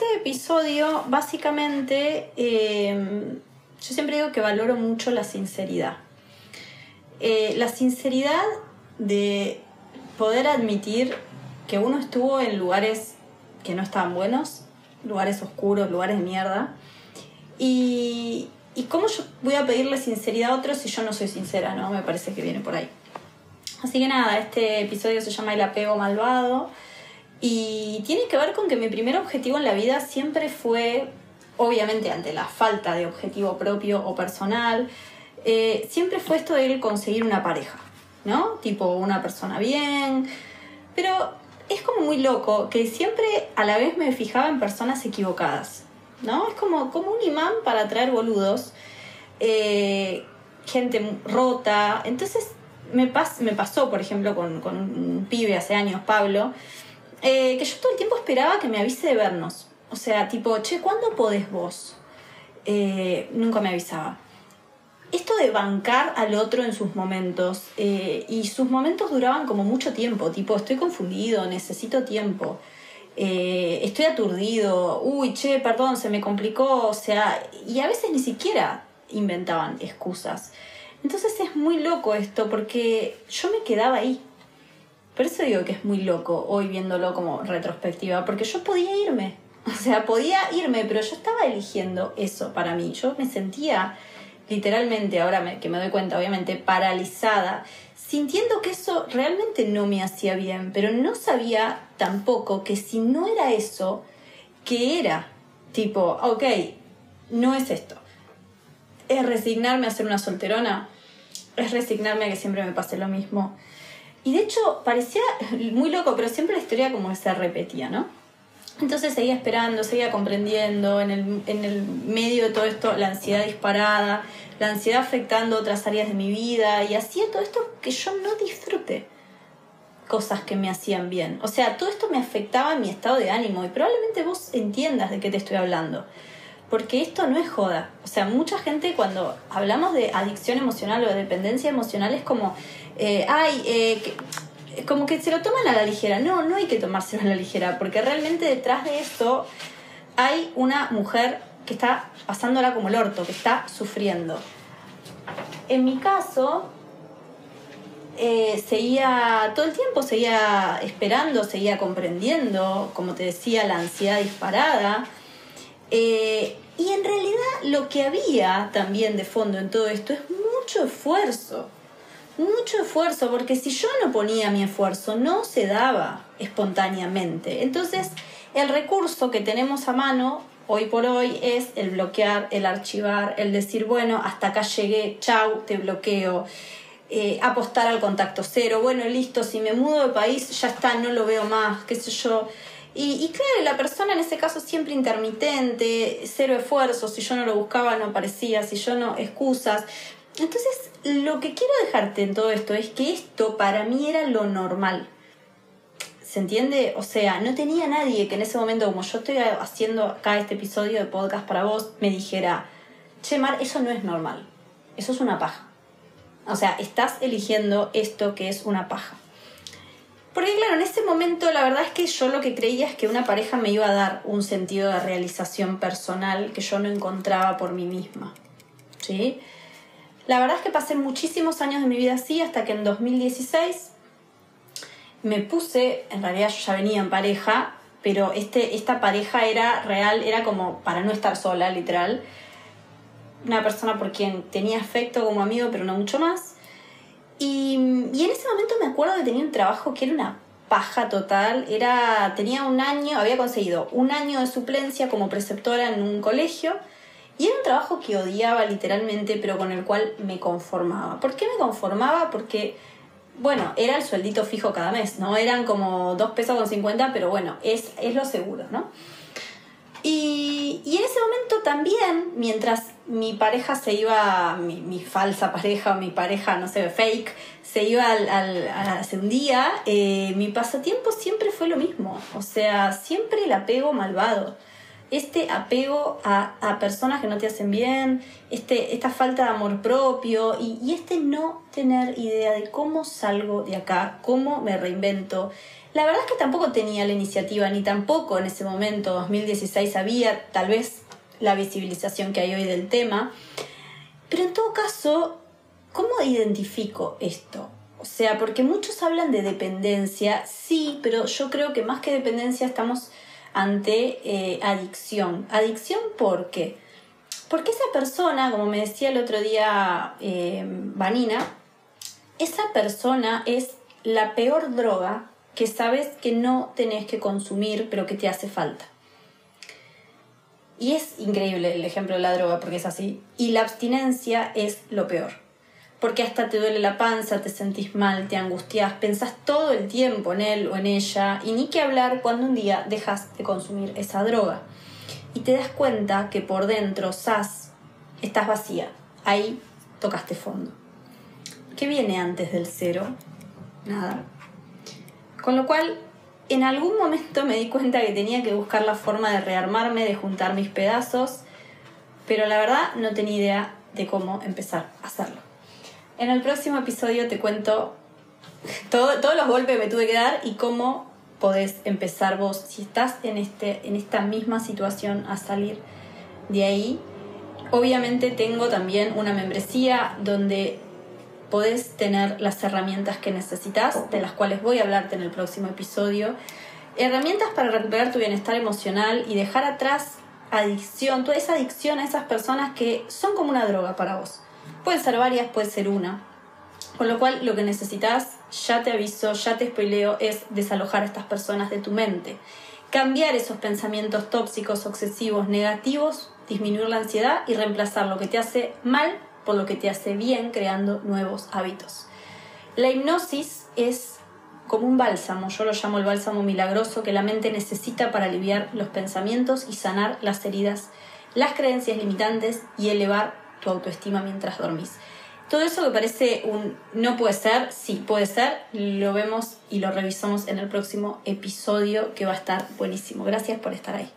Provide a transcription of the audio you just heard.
este episodio, básicamente, eh, yo siempre digo que valoro mucho la sinceridad. Eh, la sinceridad de poder admitir que uno estuvo en lugares que no estaban buenos, lugares oscuros, lugares de mierda. Y, y cómo yo voy a pedirle sinceridad a otros si yo no soy sincera, ¿no? Me parece que viene por ahí. Así que nada, este episodio se llama El apego malvado y tiene que ver con que mi primer objetivo en la vida siempre fue, obviamente ante la falta de objetivo propio o personal, eh, siempre fue esto de conseguir una pareja, ¿no? Tipo una persona bien, pero es como muy loco que siempre a la vez me fijaba en personas equivocadas, ¿no? Es como, como un imán para atraer boludos, eh, gente rota. Entonces me, me pasó, por ejemplo, con, con, un pibe hace años, Pablo, eh, que yo todo el tiempo esperaba que me avise de vernos. O sea, tipo, che, ¿cuándo podés vos? Eh, nunca me avisaba esto de bancar al otro en sus momentos, eh, y sus momentos duraban como mucho tiempo, tipo, estoy confundido, necesito tiempo, estoy aturdido, uy, che, perdón, se me complicó, o sea, y a veces ni siquiera inventaban excusas. Entonces es muy loco esto, porque yo me quedaba ahí. Por eso digo que es muy loco hoy viéndolo como retrospectiva, porque yo podía irme, o sea, podía irme, pero yo estaba eligiendo eso para mí, yo me sentía literalmente, ahora que me doy cuenta, obviamente, paralizada, sintiendo que eso realmente no me hacía bien, pero no sabía tampoco que si no era eso, ¿qué era? Tipo, ok, no es esto. Es resignarme a ser una solterona, es resignarme a que siempre me pase lo mismo. Y de hecho, parecía muy loco, pero siempre la historia como se repetía, ¿no? Entonces seguía esperando, seguía comprendiendo, en el, en el medio de todo esto, la ansiedad disparada, la ansiedad afectando otras áreas de mi vida y hacía todo esto que yo no disfrute cosas que me hacían bien. O sea, todo esto me afectaba mi estado de ánimo y probablemente vos entiendas de qué te estoy hablando. Porque esto no es joda. O sea, mucha gente cuando hablamos de adicción emocional o de dependencia emocional es como, eh, ay, eh, como que se lo toman a la ligera. No, no hay que tomárselo a la ligera, porque realmente detrás de esto hay una mujer que está pasándola como el orto, que está sufriendo. En mi caso, eh, seguía todo el tiempo, seguía esperando, seguía comprendiendo, como te decía, la ansiedad disparada. Eh, y en realidad lo que había también de fondo en todo esto es mucho esfuerzo, mucho esfuerzo, porque si yo no ponía mi esfuerzo, no se daba espontáneamente. Entonces, el recurso que tenemos a mano hoy por hoy es el bloquear, el archivar, el decir, bueno, hasta acá llegué, chau, te bloqueo. Eh, apostar al contacto cero, bueno, listo, si me mudo de país, ya está, no lo veo más, qué sé yo. Y, claro, la persona en ese caso siempre intermitente, cero esfuerzo, si yo no lo buscaba no aparecía, si yo no, excusas. Entonces, lo que quiero dejarte en todo esto es que esto para mí era lo normal. ¿Se entiende? O sea, no tenía nadie que en ese momento, como yo estoy haciendo acá este episodio de podcast para vos, me dijera, che, Mar, eso no es normal. Eso es una paja. O sea, estás eligiendo esto que es una paja. Porque claro, en ese momento la verdad es que yo lo que creía es que una pareja me iba a dar un sentido de realización personal que yo no encontraba por mí misma. ¿Sí? La verdad es que pasé muchísimos años de mi vida así hasta que en 2016 me puse, en realidad yo ya venía en pareja, pero este, esta pareja era real, era como para no estar sola, literal. Una persona por quien tenía afecto como amigo, pero no mucho más. Y, en ese momento me acuerdo que tenía un trabajo que era una paja total. Era, tenía un año, había conseguido un año de suplencia como preceptora en un colegio. Y era un trabajo que odiaba literalmente, pero con el cual me conformaba. ¿Por qué me conformaba? Porque bueno, era el sueldito fijo cada mes, ¿no? Eran como 2 pesos con 50, pero bueno, es, es lo seguro, ¿no? Y, y, en ese momento también, mientras mi pareja se iba, mi, falsa pareja o mi pareja, no sé, fake, se iba al, al, hace un día, eh, mi pasatiempo siempre fue lo mismo. O sea, siempre el apego malvado este apego a, a, personas que no te hacen bien, este, esta falta de amor propio y, y, este no tener idea de cómo salgo de acá, cómo me reinvento. La verdad es que tampoco tenía la iniciativa, ni tampoco en ese momento, 2016, había tal vez la visibilización que hay hoy del tema. Pero en todo caso, ¿cómo identifico esto? O sea, porque muchos hablan de dependencia, sí, pero yo creo que más que dependencia estamos ante eh, adicción. Adicción ¿por qué? Porque esa persona, como me decía el otro día eh, Vanina, esa persona es la peor droga que sabes que no tenés que consumir, pero que te hace falta. Y es increíble el ejemplo de la droga porque es así. Y la abstinencia es lo peor. Porque hasta te duele la panza, te sentís mal, te angustias, pensás todo el tiempo en él o en ella y ni que hablar cuando un día dejas de consumir esa droga. Y te das cuenta que por dentro, sas, estás vacía. Ahí tocaste fondo. ¿Qué viene antes del cero? Nada. Con lo cual, en algún momento me di cuenta que tenía que buscar la forma de rearmarme, de juntar mis pedazos, pero la verdad no tenía idea de cómo empezar a hacerlo. En el próximo episodio te cuento todos los golpes que me tuve que dar y cómo podés empezar vos, si estás en, este, en esta misma situación, a salir de ahí. Obviamente tengo también una membresía donde podés tener las herramientas que necesitas, de las cuales voy a hablarte en el próximo episodio. Herramientas para recuperar tu bienestar emocional y dejar atrás adicción, toda esa adicción a esas personas que son como una droga para vos. Puede ser varias, puede ser una. Con lo cual lo que necesitas, ya te aviso, ya te spoileo, es desalojar a estas personas de tu mente. Cambiar esos pensamientos tóxicos, obsesivos, negativos, disminuir la ansiedad y reemplazar lo que te hace mal por lo que te hace bien creando nuevos hábitos. La hipnosis es como un bálsamo, yo lo llamo el bálsamo milagroso que la mente necesita para aliviar los pensamientos y sanar las heridas, las creencias limitantes y elevar tu autoestima mientras dormís. Todo eso que parece un no puede ser, sí puede ser, lo vemos y lo revisamos en el próximo episodio que va a estar buenísimo. Gracias por estar ahí.